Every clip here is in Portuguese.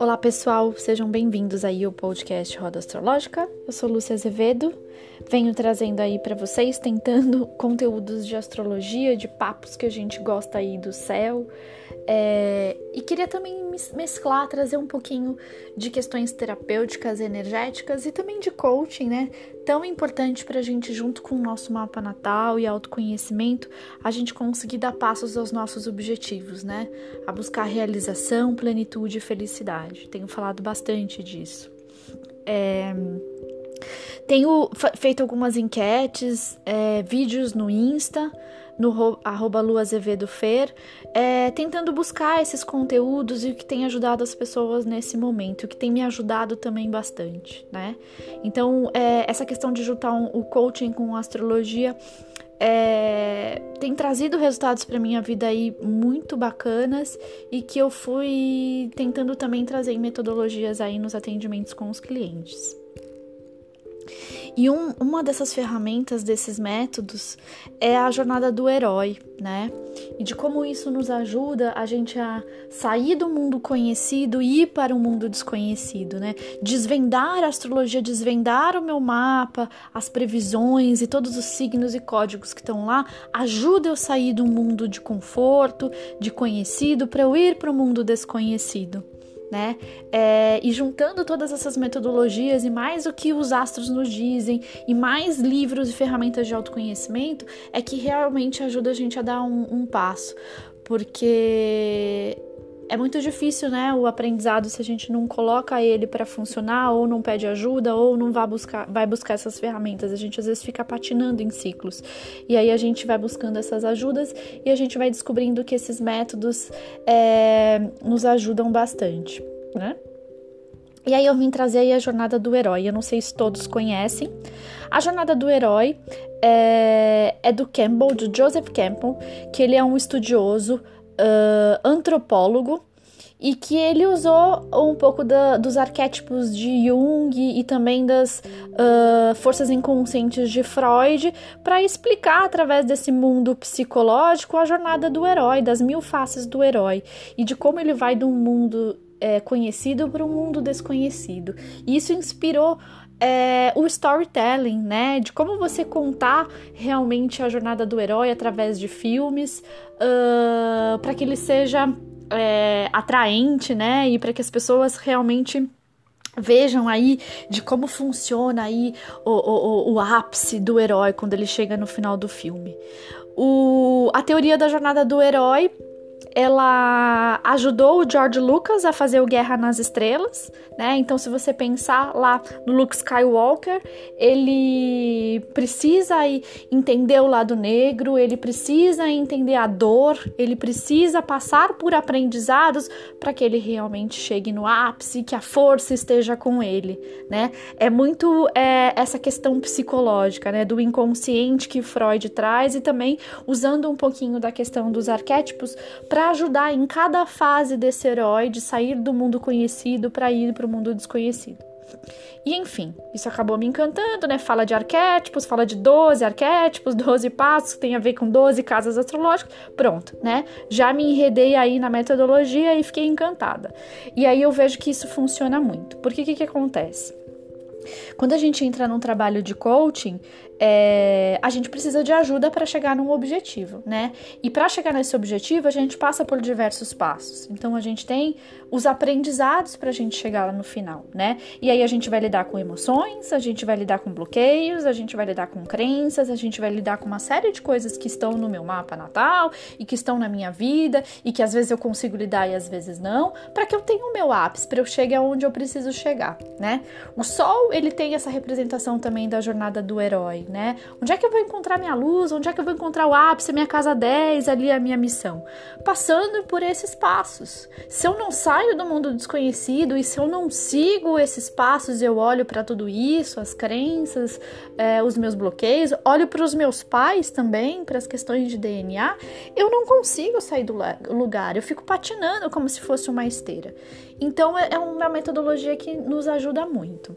Olá pessoal, sejam bem-vindos aí ao podcast Roda Astrológica. Eu sou Lúcia Azevedo, venho trazendo aí para vocês, tentando conteúdos de astrologia, de papos que a gente gosta aí do céu, é, e queria também mesclar, trazer um pouquinho de questões terapêuticas, energéticas e também de coaching, né? Tão importante para a gente, junto com o nosso mapa natal e autoconhecimento, a gente conseguir dar passos aos nossos objetivos, né? A buscar realização, plenitude e felicidade. Tenho falado bastante disso. É, tenho feito algumas enquetes, é, vídeos no Insta no arroba é, tentando buscar esses conteúdos e o que tem ajudado as pessoas nesse momento, o que tem me ajudado também bastante, né? Então, é, essa questão de juntar um, o coaching com astrologia é, tem trazido resultados para minha vida aí muito bacanas e que eu fui tentando também trazer metodologias aí nos atendimentos com os clientes. E um, uma dessas ferramentas, desses métodos, é a jornada do herói, né? E de como isso nos ajuda a gente a sair do mundo conhecido e ir para o um mundo desconhecido, né? Desvendar a astrologia, desvendar o meu mapa, as previsões e todos os signos e códigos que estão lá, ajuda eu sair do mundo de conforto, de conhecido, para eu ir para o mundo desconhecido né? É, e juntando todas essas metodologias e mais o que os astros nos dizem e mais livros e ferramentas de autoconhecimento é que realmente ajuda a gente a dar um, um passo, porque é muito difícil, né, o aprendizado se a gente não coloca ele para funcionar ou não pede ajuda ou não vai buscar, vai buscar essas ferramentas. A gente às vezes fica patinando em ciclos. E aí a gente vai buscando essas ajudas e a gente vai descobrindo que esses métodos é, nos ajudam bastante, né? E aí eu vim trazer aí a jornada do herói. Eu não sei se todos conhecem. A jornada do herói é, é do Campbell, do Joseph Campbell, que ele é um estudioso uh, antropólogo e que ele usou um pouco da, dos arquétipos de Jung e também das uh, forças inconscientes de Freud para explicar através desse mundo psicológico a jornada do herói, das mil faces do herói e de como ele vai de um mundo é, conhecido para um mundo desconhecido. Isso inspirou é, o storytelling, né? De como você contar realmente a jornada do herói através de filmes, uh, para que ele seja é, atraente, né? E para que as pessoas realmente vejam aí de como funciona aí o, o, o, ápice do herói quando ele chega no final do filme. O, a teoria da jornada do herói ela ajudou o George Lucas a fazer o Guerra nas Estrelas, né? Então, se você pensar lá no Luke Skywalker, ele precisa entender o lado negro, ele precisa entender a dor, ele precisa passar por aprendizados para que ele realmente chegue no ápice, que a força esteja com ele, né? É muito é, essa questão psicológica, né? Do inconsciente que Freud traz e também usando um pouquinho da questão dos arquétipos para ajudar em cada fase desse herói de sair do mundo conhecido para ir para o mundo desconhecido. E enfim, isso acabou me encantando, né? Fala de arquétipos, fala de 12 arquétipos, 12 passos, tem a ver com 12 casas astrológicas. Pronto, né? Já me enredei aí na metodologia e fiquei encantada. E aí eu vejo que isso funciona muito. Porque o que, que acontece? Quando a gente entra num trabalho de coaching, é, a gente precisa de ajuda para chegar num objetivo, né? E para chegar nesse objetivo, a gente passa por diversos passos. Então, a gente tem os aprendizados para a gente chegar lá no final, né? E aí a gente vai lidar com emoções, a gente vai lidar com bloqueios, a gente vai lidar com crenças, a gente vai lidar com uma série de coisas que estão no meu mapa natal e que estão na minha vida e que às vezes eu consigo lidar e às vezes não, para que eu tenha o meu ápice, para eu chegar aonde eu preciso chegar, né? O sol, ele tem essa representação também da jornada do herói, né? Onde é que eu vou encontrar minha luz? Onde é que eu vou encontrar o ápice, minha casa 10, ali a minha missão? Passando por esses passos. Se eu não saio do mundo desconhecido e se eu não sigo esses passos, eu olho para tudo isso, as crenças, é, os meus bloqueios, olho para os meus pais também, para as questões de DNA, eu não consigo sair do lugar, eu fico patinando como se fosse uma esteira. Então é, é uma metodologia que nos ajuda muito.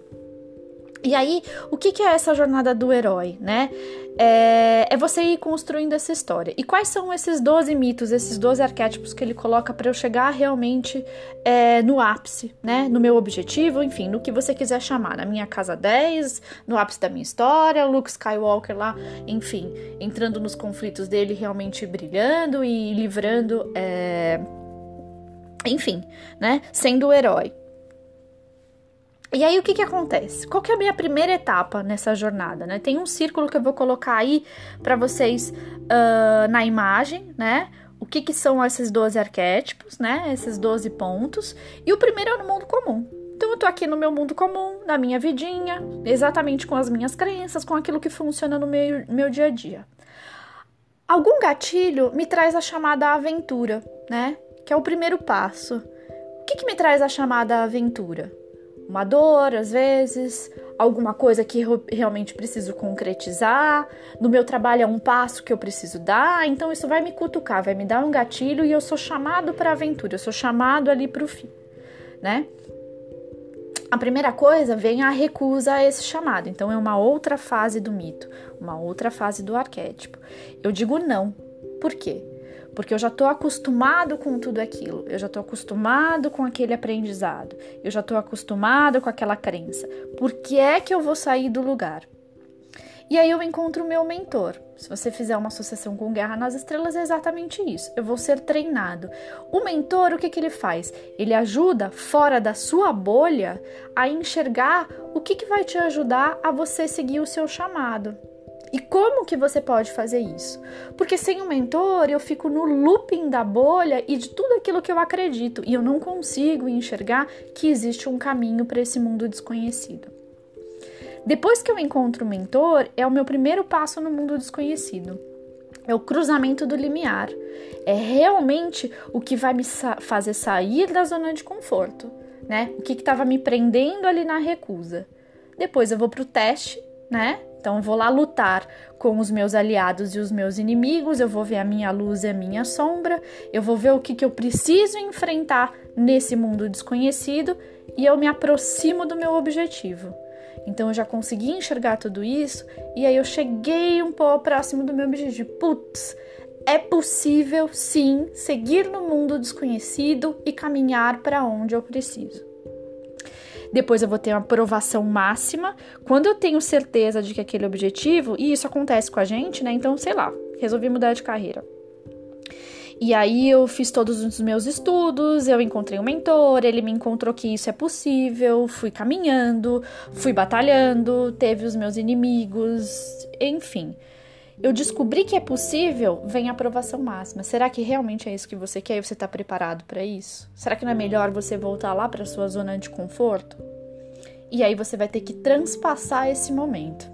E aí, o que, que é essa jornada do herói, né? É, é, você ir construindo essa história. E quais são esses 12 mitos, esses 12 arquétipos que ele coloca para eu chegar realmente é, no ápice, né? No meu objetivo, enfim, no que você quiser chamar. Na minha casa 10, no ápice da minha história, Luke Skywalker lá, enfim, entrando nos conflitos dele, realmente brilhando e livrando. É, enfim, né? Sendo o herói. E aí o que que acontece? Qual que é a minha primeira etapa nessa jornada, né? Tem um círculo que eu vou colocar aí para vocês uh, na imagem, né? O que que são esses 12 arquétipos, né? Esses 12 pontos. E o primeiro é no mundo comum. Então eu tô aqui no meu mundo comum, na minha vidinha, exatamente com as minhas crenças, com aquilo que funciona no meu, meu dia a dia. Algum gatilho me traz a chamada aventura, né? Que é o primeiro passo. O que, que me traz a chamada aventura? Uma dor, às vezes, alguma coisa que eu realmente preciso concretizar. No meu trabalho é um passo que eu preciso dar, então isso vai me cutucar, vai me dar um gatilho e eu sou chamado para a aventura, eu sou chamado ali para o fim, né? A primeira coisa vem a recusa a esse chamado, então é uma outra fase do mito, uma outra fase do arquétipo. Eu digo não. Por quê? Porque eu já estou acostumado com tudo aquilo, eu já estou acostumado com aquele aprendizado, eu já estou acostumado com aquela crença. Por que é que eu vou sair do lugar? E aí eu encontro o meu mentor. Se você fizer uma associação com Guerra nas Estrelas, é exatamente isso. Eu vou ser treinado. O mentor, o que, que ele faz? Ele ajuda, fora da sua bolha, a enxergar o que, que vai te ajudar a você seguir o seu chamado. E como que você pode fazer isso? Porque sem um mentor eu fico no looping da bolha e de tudo aquilo que eu acredito e eu não consigo enxergar que existe um caminho para esse mundo desconhecido. Depois que eu encontro o mentor, é o meu primeiro passo no mundo desconhecido. É o cruzamento do limiar. É realmente o que vai me sa fazer sair da zona de conforto, né? O que estava me prendendo ali na recusa. Depois eu vou para o teste, né? Então eu vou lá lutar com os meus aliados e os meus inimigos, eu vou ver a minha luz e a minha sombra, eu vou ver o que, que eu preciso enfrentar nesse mundo desconhecido e eu me aproximo do meu objetivo. Então eu já consegui enxergar tudo isso e aí eu cheguei um pouco próximo do meu objetivo. Putz, é possível sim seguir no mundo desconhecido e caminhar para onde eu preciso depois eu vou ter uma aprovação máxima. Quando eu tenho certeza de que aquele objetivo, e isso acontece com a gente, né? Então, sei lá, resolvi mudar de carreira. E aí eu fiz todos os meus estudos, eu encontrei um mentor, ele me encontrou que isso é possível, fui caminhando, fui batalhando, teve os meus inimigos, enfim eu descobri que é possível, vem a aprovação máxima. Será que realmente é isso que você quer e você está preparado para isso? Será que não é melhor você voltar lá para sua zona de conforto? E aí você vai ter que transpassar esse momento.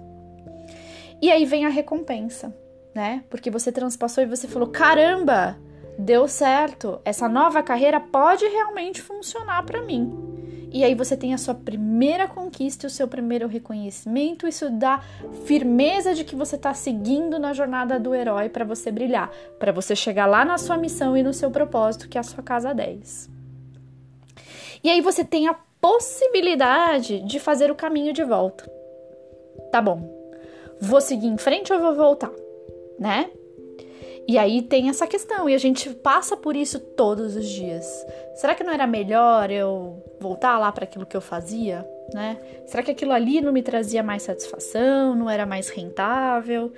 E aí vem a recompensa, né? Porque você transpassou e você falou: caramba, deu certo, essa nova carreira pode realmente funcionar para mim. E aí você tem a sua primeira conquista, o seu primeiro reconhecimento. Isso dá firmeza de que você está seguindo na jornada do herói para você brilhar, para você chegar lá na sua missão e no seu propósito, que é a sua casa 10. E aí você tem a possibilidade de fazer o caminho de volta. Tá bom. Vou seguir em frente ou vou voltar, né? E aí tem essa questão, e a gente passa por isso todos os dias. Será que não era melhor eu voltar lá para aquilo que eu fazia, né? Será que aquilo ali não me trazia mais satisfação, não era mais rentável?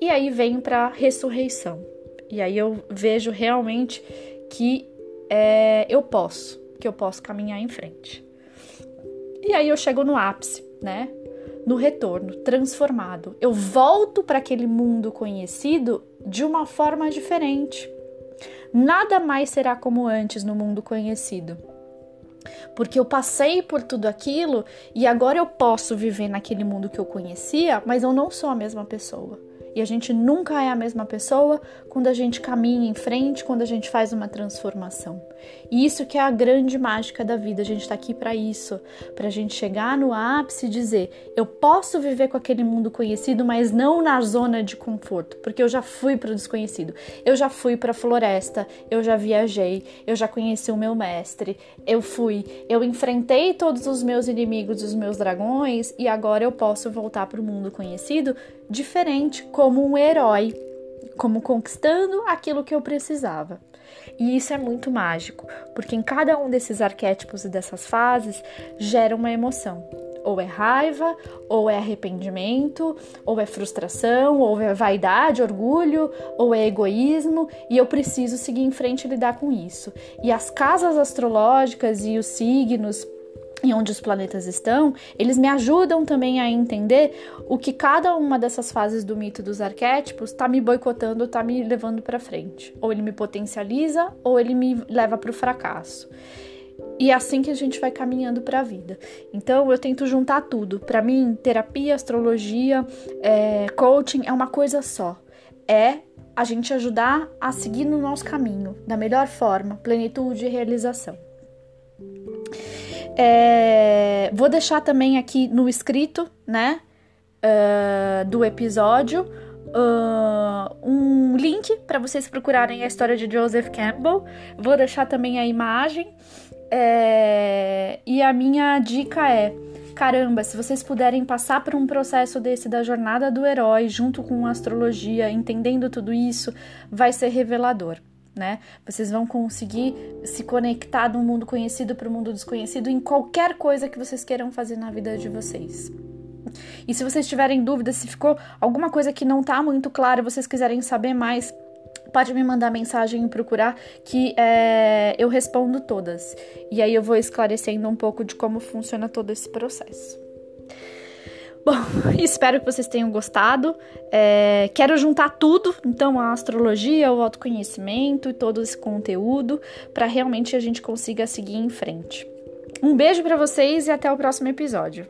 E aí vem para ressurreição. E aí eu vejo realmente que é, eu posso, que eu posso caminhar em frente. E aí eu chego no ápice, né? No retorno, transformado. Eu volto para aquele mundo conhecido de uma forma diferente. Nada mais será como antes no mundo conhecido. Porque eu passei por tudo aquilo e agora eu posso viver naquele mundo que eu conhecia, mas eu não sou a mesma pessoa. E a gente nunca é a mesma pessoa quando a gente caminha em frente, quando a gente faz uma transformação. E isso que é a grande mágica da vida. A gente está aqui para isso, para a gente chegar no ápice e dizer: eu posso viver com aquele mundo conhecido, mas não na zona de conforto, porque eu já fui para o desconhecido. Eu já fui para a floresta, eu já viajei, eu já conheci o meu mestre, eu fui, eu enfrentei todos os meus inimigos, os meus dragões e agora eu posso voltar para o mundo conhecido diferente, como um herói, como conquistando aquilo que eu precisava. E isso é muito mágico, porque em cada um desses arquétipos e dessas fases gera uma emoção. Ou é raiva, ou é arrependimento, ou é frustração, ou é vaidade, orgulho, ou é egoísmo, e eu preciso seguir em frente e lidar com isso. E as casas astrológicas e os signos e onde os planetas estão, eles me ajudam também a entender o que cada uma dessas fases do mito dos arquétipos está me boicotando, está me levando para frente. Ou ele me potencializa, ou ele me leva para o fracasso. E é assim que a gente vai caminhando para a vida. Então eu tento juntar tudo. Para mim, terapia, astrologia, é, coaching é uma coisa só. É a gente ajudar a seguir no nosso caminho da melhor forma, plenitude e realização. É, vou deixar também aqui no escrito, né, uh, do episódio, uh, um link para vocês procurarem a história de Joseph Campbell. Vou deixar também a imagem. É, e a minha dica é: caramba, se vocês puderem passar por um processo desse da jornada do herói, junto com a astrologia, entendendo tudo isso, vai ser revelador né? Vocês vão conseguir se conectar do mundo conhecido para o mundo desconhecido em qualquer coisa que vocês queiram fazer na vida de vocês. E se vocês tiverem dúvidas, se ficou alguma coisa que não está muito clara, vocês quiserem saber mais, pode me mandar mensagem e procurar que é, eu respondo todas. E aí eu vou esclarecendo um pouco de como funciona todo esse processo. Bom, espero que vocês tenham gostado. É, quero juntar tudo, então a astrologia, o autoconhecimento e todo esse conteúdo para realmente a gente consiga seguir em frente. Um beijo para vocês e até o próximo episódio.